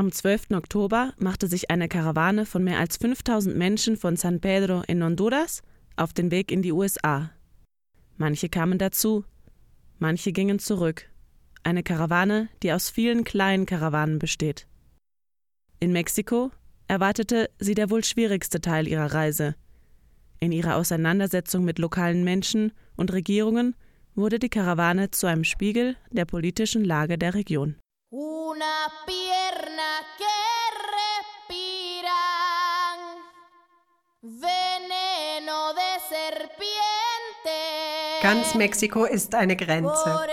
Am 12. Oktober machte sich eine Karawane von mehr als 5000 Menschen von San Pedro in Honduras auf den Weg in die USA. Manche kamen dazu, manche gingen zurück. Eine Karawane, die aus vielen kleinen Karawanen besteht. In Mexiko erwartete sie der wohl schwierigste Teil ihrer Reise. In ihrer Auseinandersetzung mit lokalen Menschen und Regierungen wurde die Karawane zu einem Spiegel der politischen Lage der Region. Una pierna que respiran, veneno de serpiente. Ganz Mexiko ist eine Grenze.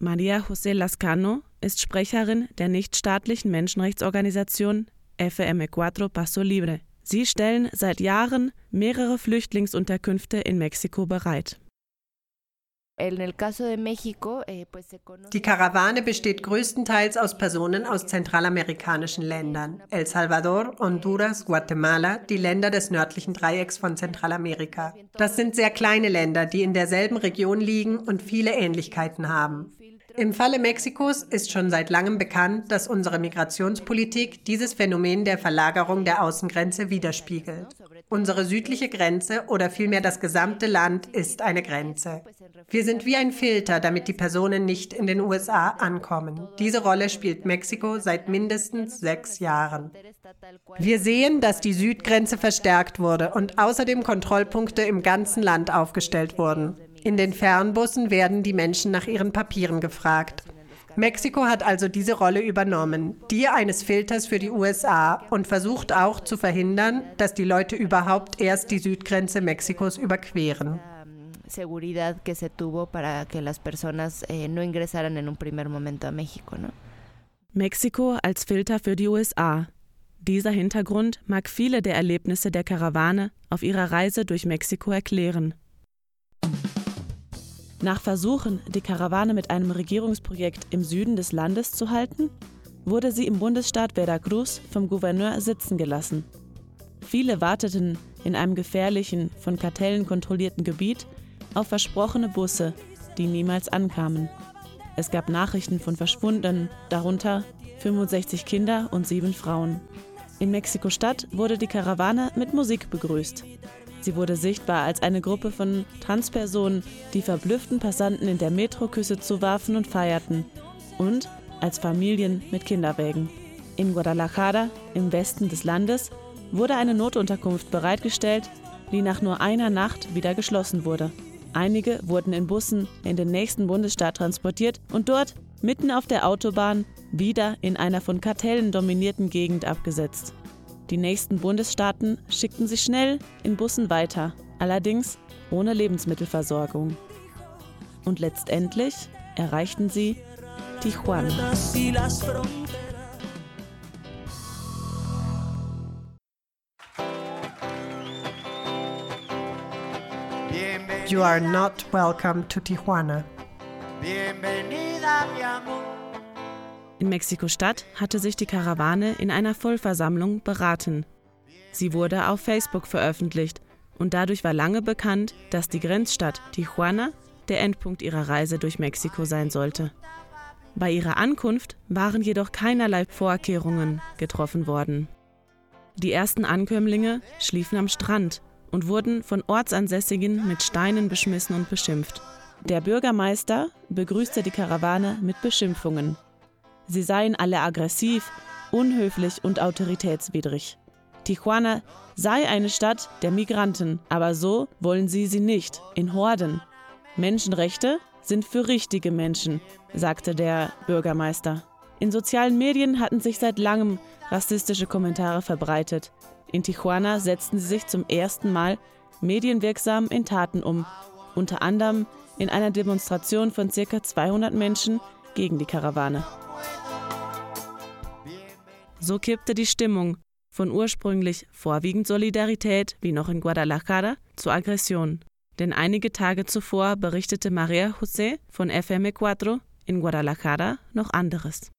Maria José Lascano ist Sprecherin der nichtstaatlichen Menschenrechtsorganisation FM4 Paso Libre. Sie stellen seit Jahren mehrere Flüchtlingsunterkünfte in Mexiko bereit. Eh, Die Karawane besteht größtenteils aus Personen aus zentralamerikanischen Ländern. El Salvador, Honduras, Guatemala, die Länder des nördlichen Dreiecks von Zentralamerika. Das sind sehr kleine Länder, die in derselben Region liegen und viele Ähnlichkeiten haben. Im Falle Mexikos ist schon seit langem bekannt, dass unsere Migrationspolitik dieses Phänomen der Verlagerung der Außengrenze widerspiegelt. Unsere südliche Grenze oder vielmehr das gesamte Land ist eine Grenze. Wir sind wie ein Filter, damit die Personen nicht in den USA ankommen. Diese Rolle spielt Mexiko seit mindestens sechs Jahren. Wir sehen, dass die Südgrenze verstärkt wurde und außerdem Kontrollpunkte im ganzen Land aufgestellt wurden. In den Fernbussen werden die Menschen nach ihren Papieren gefragt. Mexiko hat also diese Rolle übernommen, die eines Filters für die USA und versucht auch zu verhindern, dass die Leute überhaupt erst die Südgrenze Mexikos überqueren. Seguridad que se tuvo para que las personas eh, no ingresaran en un primer momento a México, ¿no? Mexiko als Filter für die USA. Dieser Hintergrund mag viele der Erlebnisse der Karawane auf ihrer Reise durch Mexiko erklären. Nach Versuchen, die Karawane mit einem Regierungsprojekt im Süden des Landes zu halten, wurde sie im Bundesstaat Veracruz vom Gouverneur sitzen gelassen. Viele warteten in einem gefährlichen, von Kartellen kontrollierten Gebiet auf versprochene Busse, die niemals ankamen. Es gab Nachrichten von Verschwundenen, darunter 65 Kinder und sieben Frauen. In Mexiko-Stadt wurde die Karawane mit Musik begrüßt. Sie wurde sichtbar als eine Gruppe von Transpersonen, die verblüfften Passanten in der Metro Küsse zuwarfen und feierten, und als Familien mit Kinderwägen. In Guadalajara, im Westen des Landes, wurde eine Notunterkunft bereitgestellt, die nach nur einer Nacht wieder geschlossen wurde. Einige wurden in Bussen in den nächsten Bundesstaat transportiert und dort, mitten auf der Autobahn, wieder in einer von Kartellen dominierten Gegend abgesetzt. Die nächsten Bundesstaaten schickten sie schnell in Bussen weiter, allerdings ohne Lebensmittelversorgung. Und letztendlich erreichten sie Tijuana. You are not welcome to Tijuana. Bienvenida, mi amor. In Mexiko-Stadt hatte sich die Karawane in einer Vollversammlung beraten. Sie wurde auf Facebook veröffentlicht und dadurch war lange bekannt, dass die Grenzstadt Tijuana der Endpunkt ihrer Reise durch Mexiko sein sollte. Bei ihrer Ankunft waren jedoch keinerlei Vorkehrungen getroffen worden. Die ersten Ankömmlinge schliefen am Strand und wurden von Ortsansässigen mit Steinen beschmissen und beschimpft. Der Bürgermeister begrüßte die Karawane mit Beschimpfungen. Sie seien alle aggressiv, unhöflich und autoritätswidrig. Tijuana sei eine Stadt der Migranten, aber so wollen sie sie nicht, in Horden. Menschenrechte sind für richtige Menschen, sagte der Bürgermeister. In sozialen Medien hatten sich seit langem rassistische Kommentare verbreitet. In Tijuana setzten sie sich zum ersten Mal medienwirksam in Taten um, unter anderem in einer Demonstration von ca. 200 Menschen gegen die Karawane. So kippte die Stimmung von ursprünglich vorwiegend Solidarität, wie noch in Guadalajara, zu Aggression. Denn einige Tage zuvor berichtete Maria José von FM4 in Guadalajara noch anderes.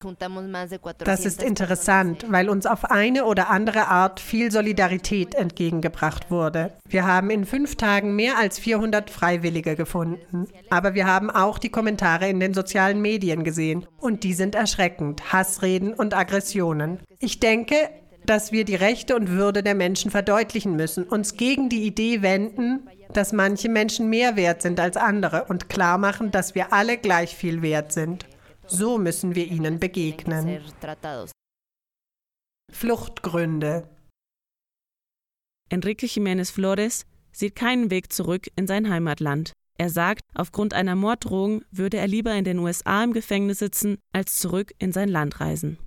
Das ist interessant, weil uns auf eine oder andere Art viel Solidarität entgegengebracht wurde. Wir haben in fünf Tagen mehr als 400 Freiwillige gefunden. Aber wir haben auch die Kommentare in den sozialen Medien gesehen. Und die sind erschreckend. Hassreden und Aggressionen. Ich denke, dass wir die Rechte und Würde der Menschen verdeutlichen müssen, uns gegen die Idee wenden, dass manche Menschen mehr wert sind als andere und klar machen, dass wir alle gleich viel wert sind. So müssen wir ihnen begegnen. Fluchtgründe Enrique Jiménez Flores sieht keinen Weg zurück in sein Heimatland. Er sagt, aufgrund einer Morddrohung würde er lieber in den USA im Gefängnis sitzen, als zurück in sein Land reisen.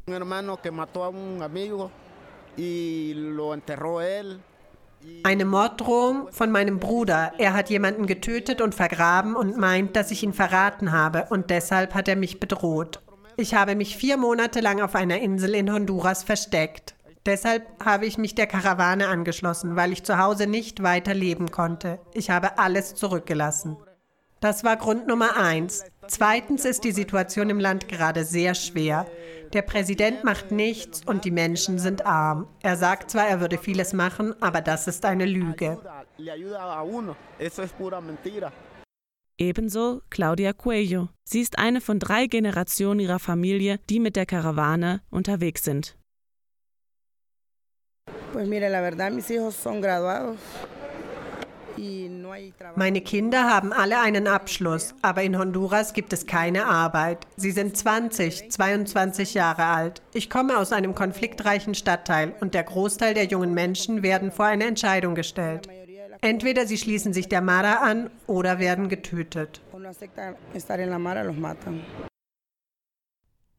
Eine Morddrohung von meinem Bruder. Er hat jemanden getötet und vergraben und meint, dass ich ihn verraten habe und deshalb hat er mich bedroht. Ich habe mich vier Monate lang auf einer Insel in Honduras versteckt. Deshalb habe ich mich der Karawane angeschlossen, weil ich zu Hause nicht weiter leben konnte. Ich habe alles zurückgelassen. Das war Grund Nummer eins. Zweitens ist die Situation im Land gerade sehr schwer. Der Präsident macht nichts und die Menschen sind arm. Er sagt zwar, er würde vieles machen, aber das ist eine Lüge. Ebenso Claudia Cuello. Sie ist eine von drei Generationen ihrer Familie, die mit der Karawane unterwegs sind. Pues mire, la verdad, mis hijos son graduados. Meine Kinder haben alle einen Abschluss, aber in Honduras gibt es keine Arbeit. Sie sind 20, 22 Jahre alt. Ich komme aus einem konfliktreichen Stadtteil und der Großteil der jungen Menschen werden vor eine Entscheidung gestellt. Entweder sie schließen sich der Mara an oder werden getötet.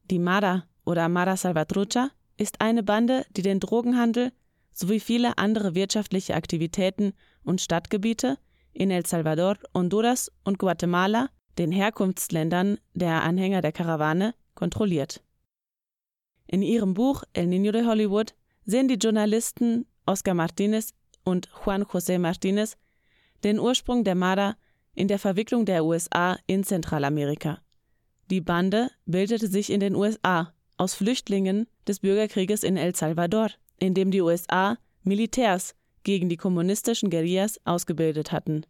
Die Mara oder Mara Salvatrucha ist eine Bande, die den Drogenhandel sowie viele andere wirtschaftliche Aktivitäten und Stadtgebiete in El Salvador, Honduras und Guatemala, den Herkunftsländern der Anhänger der Karawane, kontrolliert. In ihrem Buch El Niño de Hollywood sehen die Journalisten Oscar Martinez und Juan José Martinez den Ursprung der Mara in der Verwicklung der USA in Zentralamerika. Die Bande bildete sich in den USA aus Flüchtlingen des Bürgerkrieges in El Salvador, in dem die USA Militärs gegen die kommunistischen Guerillas ausgebildet hatten.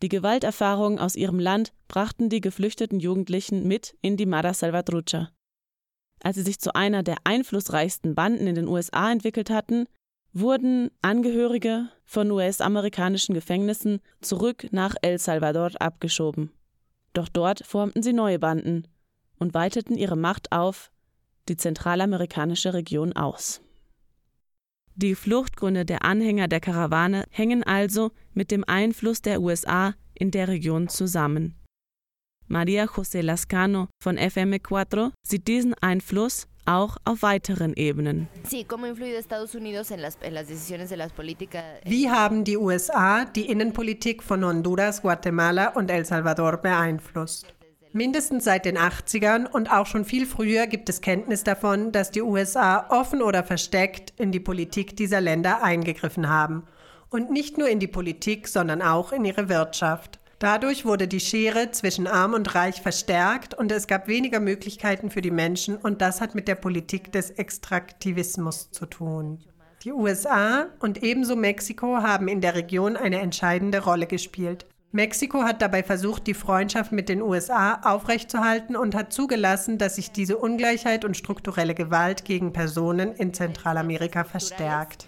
Die Gewalterfahrungen aus ihrem Land brachten die geflüchteten Jugendlichen mit in die Mara Salvatrucha. Als sie sich zu einer der einflussreichsten Banden in den USA entwickelt hatten, wurden Angehörige von US-amerikanischen Gefängnissen zurück nach El Salvador abgeschoben. Doch dort formten sie neue Banden und weiteten ihre Macht auf die zentralamerikanische Region aus. Die Fluchtgründe der Anhänger der Karawane hängen also mit dem Einfluss der USA in der Region zusammen. Maria José Lascano von FM4 sieht diesen Einfluss auch auf weiteren Ebenen. Wie haben die USA die Innenpolitik von Honduras, Guatemala und El Salvador beeinflusst? Mindestens seit den 80ern und auch schon viel früher gibt es Kenntnis davon, dass die USA offen oder versteckt in die Politik dieser Länder eingegriffen haben. Und nicht nur in die Politik, sondern auch in ihre Wirtschaft. Dadurch wurde die Schere zwischen arm und reich verstärkt und es gab weniger Möglichkeiten für die Menschen und das hat mit der Politik des Extraktivismus zu tun. Die USA und ebenso Mexiko haben in der Region eine entscheidende Rolle gespielt. Mexiko hat dabei versucht, die Freundschaft mit den USA aufrechtzuerhalten und hat zugelassen, dass sich diese Ungleichheit und strukturelle Gewalt gegen Personen in Zentralamerika verstärkt.